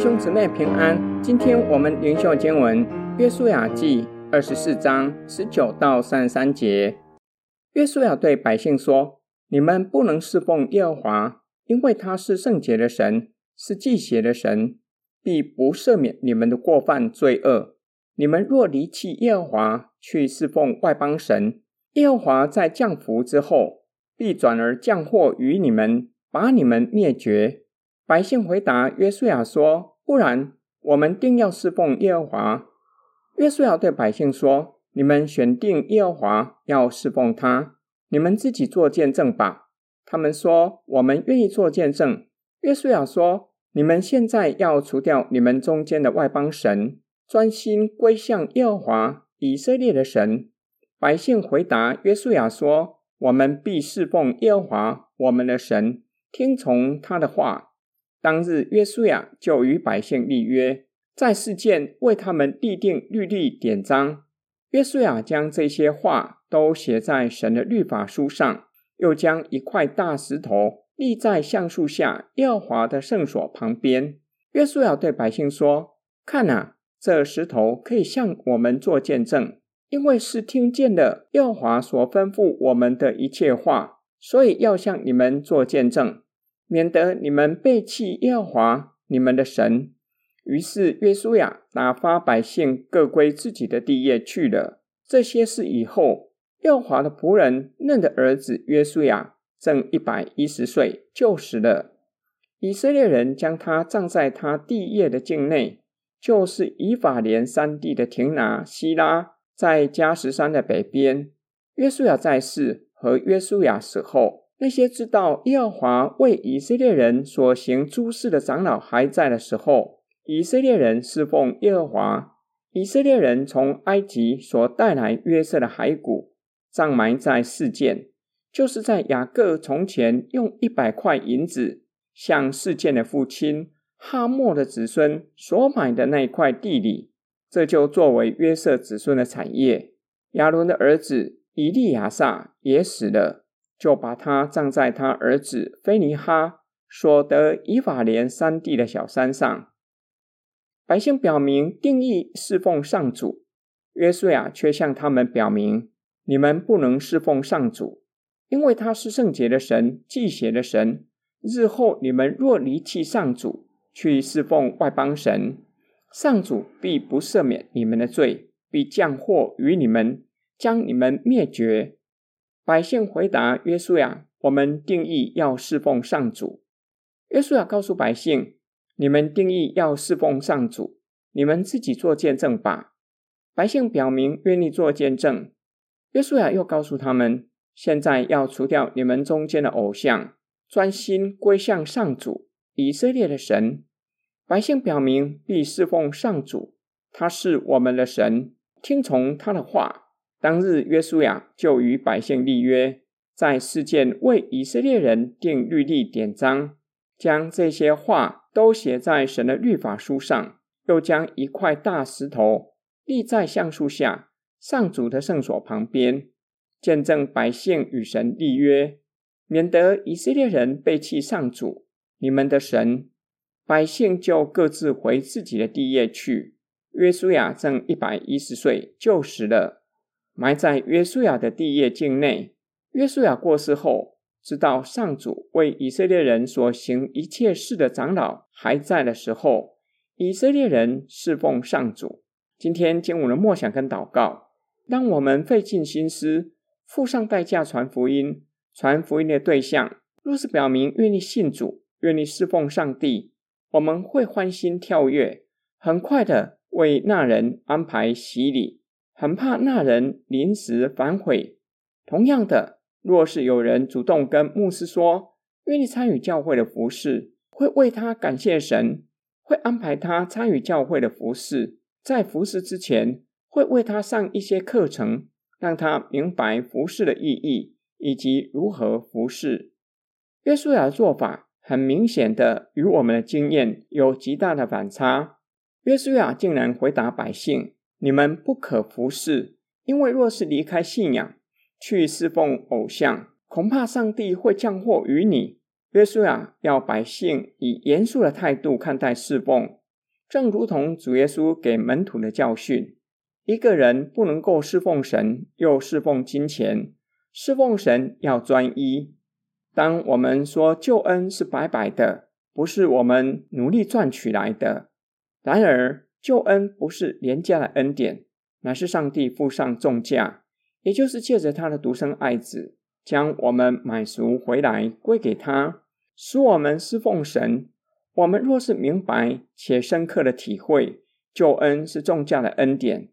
兄姊妹平安，今天我们灵修经文约书亚记二十四章十九到三十三节。约书亚对百姓说：“你们不能侍奉耶和华，因为他是圣洁的神，是忌邪的神，必不赦免你们的过犯罪恶。你们若离弃耶和华，去侍奉外邦神，耶和华在降福之后，必转而降祸于你们，把你们灭绝。”百姓回答约书亚说：“不然，我们定要侍奉耶和华。”约书亚对百姓说：“你们选定耶和华，要侍奉他，你们自己做见证吧。”他们说：“我们愿意做见证。”约书亚说：“你们现在要除掉你们中间的外邦神，专心归向耶和华以色列的神。”百姓回答约书亚说：“我们必侍奉耶和华我们的神，听从他的话。”当日，约书亚就与百姓立约，在示剑为他们立定律例典章。约书亚将这些话都写在神的律法书上，又将一块大石头立在橡树下耶和华的圣所旁边。约书亚对百姓说：“看啊，这石头可以向我们做见证，因为是听见了耶和华所吩咐我们的一切话，所以要向你们做见证。”免得你们背弃耶和华你们的神。于是约书亚打发百姓各归自己的地业去了。这些事以后，耶和华的仆人嫩的儿子约书亚正一百一十岁，就死了。以色列人将他葬在他地业的境内，就是以法莲山地的亭拿西拉，在迦实山的北边。约书亚在世和约书亚死后。那些知道耶和华为以色列人所行诸事的长老还在的时候，以色列人侍奉耶和华。以色列人从埃及所带来约瑟的骸骨，葬埋在示剑，就是在雅各从前用一百块银子向示剑的父亲哈莫的子孙所买的那块地里，这就作为约瑟子孙的产业。亚伦的儿子以利亚撒也死了。就把他葬在他儿子菲尼哈所得以法莲山地的小山上。百姓表明定义侍奉上主，约瑟亚却向他们表明：你们不能侍奉上主，因为他是圣洁的神，忌邪的神。日后你们若离弃上主，去侍奉外邦神，上主必不赦免你们的罪，必降祸于你们，将你们灭绝。百姓回答约书亚：“我们定义要侍奉上主。”约书亚告诉百姓：“你们定义要侍奉上主，你们自己做见证吧。”百姓表明愿意做见证。约书亚又告诉他们：“现在要除掉你们中间的偶像，专心归向上主以色列的神。”百姓表明必侍奉上主，他是我们的神，听从他的话。当日，约书亚就与百姓立约，在事件为以色列人定律例典章，将这些话都写在神的律法书上，又将一块大石头立在橡树下上主的圣所旁边，见证百姓与神立约，免得以色列人背弃上主你们的神，百姓就各自回自己的地业去。约书亚正一百一十岁，就死了。埋在约书亚的地业境内。约书亚过世后，知道上主为以色列人所行一切事的长老还在的时候，以色列人侍奉上主。今天经文的默想跟祷告，当我们费尽心思、付上代价传福音，传福音的对象若是表明愿意信主、愿意侍奉上帝，我们会欢欣跳跃，很快的为那人安排洗礼。很怕那人临时反悔。同样的，若是有人主动跟牧师说愿意参与教会的服事，会为他感谢神，会安排他参与教会的服事，在服事之前会为他上一些课程，让他明白服事的意义以及如何服事。约书亚的做法很明显的与我们的经验有极大的反差。约书亚竟然回答百姓。你们不可服侍，因为若是离开信仰，去侍奉偶像，恐怕上帝会降祸于你。约书亚要百姓以严肃的态度看待侍奉，正如同主耶稣给门徒的教训：一个人不能够侍奉神又侍奉金钱，侍奉神要专一。当我们说救恩是白白的，不是我们努力赚取来的，然而救恩不是廉价的恩典，乃是上帝付上重价，也就是借着他的独生爱子，将我们买赎回来归给他，使我们侍奉神。我们若是明白且深刻的体会，救恩是重价的恩典，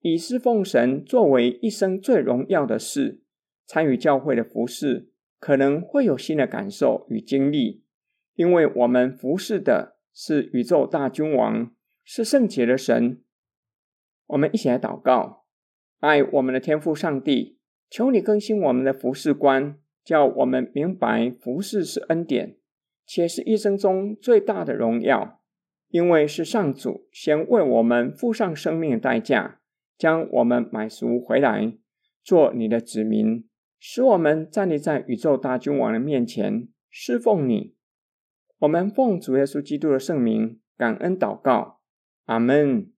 以侍奉神作为一生最荣耀的事，参与教会的服饰，可能会有新的感受与经历，因为我们服侍的是宇宙大君王，是圣洁的神。我们一起来祷告，爱我们的天父上帝，求你更新我们的服事观，叫我们明白服事是恩典。且是一生中最大的荣耀，因为是上主先为我们付上生命的代价，将我们买赎回来，做你的子民，使我们站立在宇宙大君王的面前侍奉你。我们奉主耶稣基督的圣名，感恩祷告，阿门。